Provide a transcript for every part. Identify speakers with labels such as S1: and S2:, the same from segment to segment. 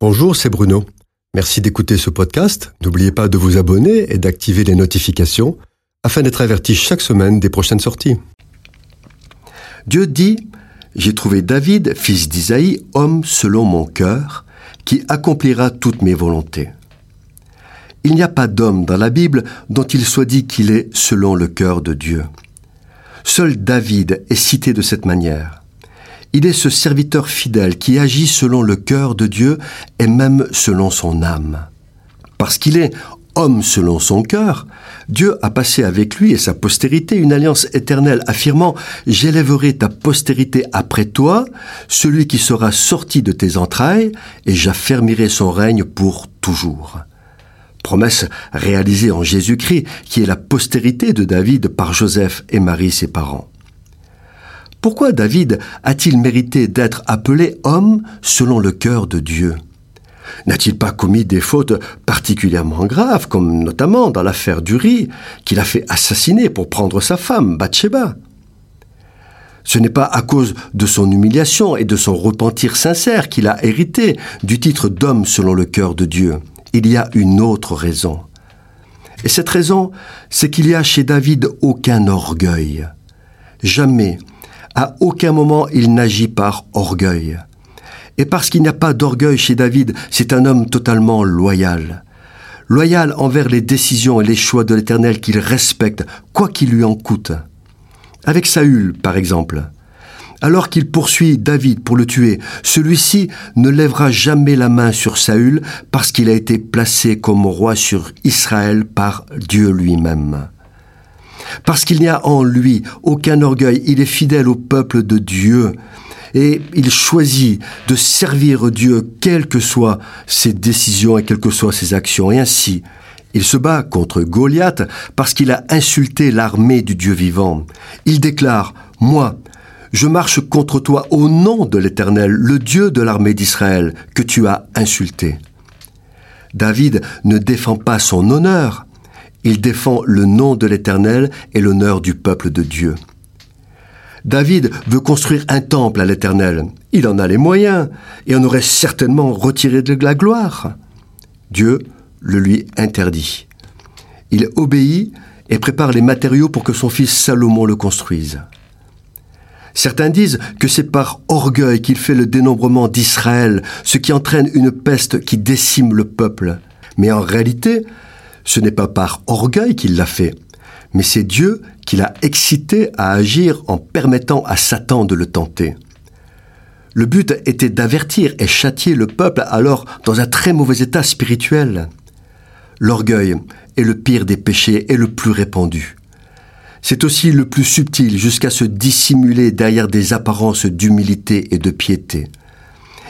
S1: Bonjour, c'est Bruno. Merci d'écouter ce podcast. N'oubliez pas de vous abonner et d'activer les notifications afin d'être averti chaque semaine des prochaines sorties.
S2: Dieu dit, J'ai trouvé David, fils d'Isaïe, homme selon mon cœur, qui accomplira toutes mes volontés. Il n'y a pas d'homme dans la Bible dont il soit dit qu'il est selon le cœur de Dieu. Seul David est cité de cette manière. Il est ce serviteur fidèle qui agit selon le cœur de Dieu et même selon son âme. Parce qu'il est homme selon son cœur, Dieu a passé avec lui et sa postérité une alliance éternelle affirmant ⁇ J'élèverai ta postérité après toi, celui qui sera sorti de tes entrailles, et j'affermirai son règne pour toujours. ⁇ Promesse réalisée en Jésus-Christ, qui est la postérité de David par Joseph et Marie ses parents. Pourquoi David a-t-il mérité d'être appelé homme selon le cœur de Dieu? N'a-t-il pas commis des fautes particulièrement graves, comme notamment dans l'affaire d'Uri, qu'il a fait assassiner pour prendre sa femme, Bathsheba? Ce n'est pas à cause de son humiliation et de son repentir sincère qu'il a hérité du titre d'homme selon le cœur de Dieu. Il y a une autre raison. Et cette raison, c'est qu'il y a chez David aucun orgueil. Jamais à aucun moment il n'agit par orgueil. Et parce qu'il n'y a pas d'orgueil chez David, c'est un homme totalement loyal. Loyal envers les décisions et les choix de l'Éternel qu'il respecte, quoi qu'il lui en coûte. Avec Saül, par exemple. Alors qu'il poursuit David pour le tuer, celui-ci ne lèvera jamais la main sur Saül parce qu'il a été placé comme roi sur Israël par Dieu lui-même. Parce qu'il n'y a en lui aucun orgueil, il est fidèle au peuple de Dieu. Et il choisit de servir Dieu, quelles que soient ses décisions et quelles que soient ses actions. Et ainsi, il se bat contre Goliath parce qu'il a insulté l'armée du Dieu vivant. Il déclare, Moi, je marche contre toi au nom de l'Éternel, le Dieu de l'armée d'Israël, que tu as insulté. David ne défend pas son honneur, il défend le nom de l'Éternel et l'honneur du peuple de Dieu. David veut construire un temple à l'Éternel. Il en a les moyens et en aurait certainement retiré de la gloire. Dieu le lui interdit. Il obéit et prépare les matériaux pour que son fils Salomon le construise. Certains disent que c'est par orgueil qu'il fait le dénombrement d'Israël, ce qui entraîne une peste qui décime le peuple. Mais en réalité, ce n'est pas par orgueil qu'il l'a fait, mais c'est Dieu qui l'a excité à agir en permettant à Satan de le tenter. Le but était d'avertir et châtier le peuple alors dans un très mauvais état spirituel. L'orgueil est le pire des péchés et le plus répandu. C'est aussi le plus subtil jusqu'à se dissimuler derrière des apparences d'humilité et de piété.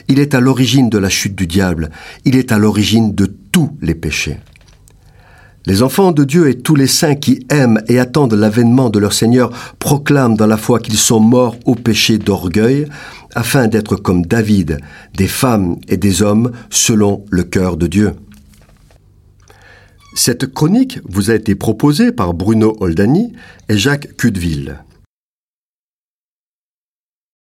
S2: Il est à l'origine de la chute du diable, il est à l'origine de tous les péchés. Les enfants de Dieu et tous les saints qui aiment et attendent l'avènement de leur Seigneur proclament dans la foi qu'ils sont morts au péché d'orgueil, afin d'être comme David, des femmes et des hommes selon le cœur de Dieu. Cette chronique vous a été proposée par Bruno Oldani et Jacques Cudeville.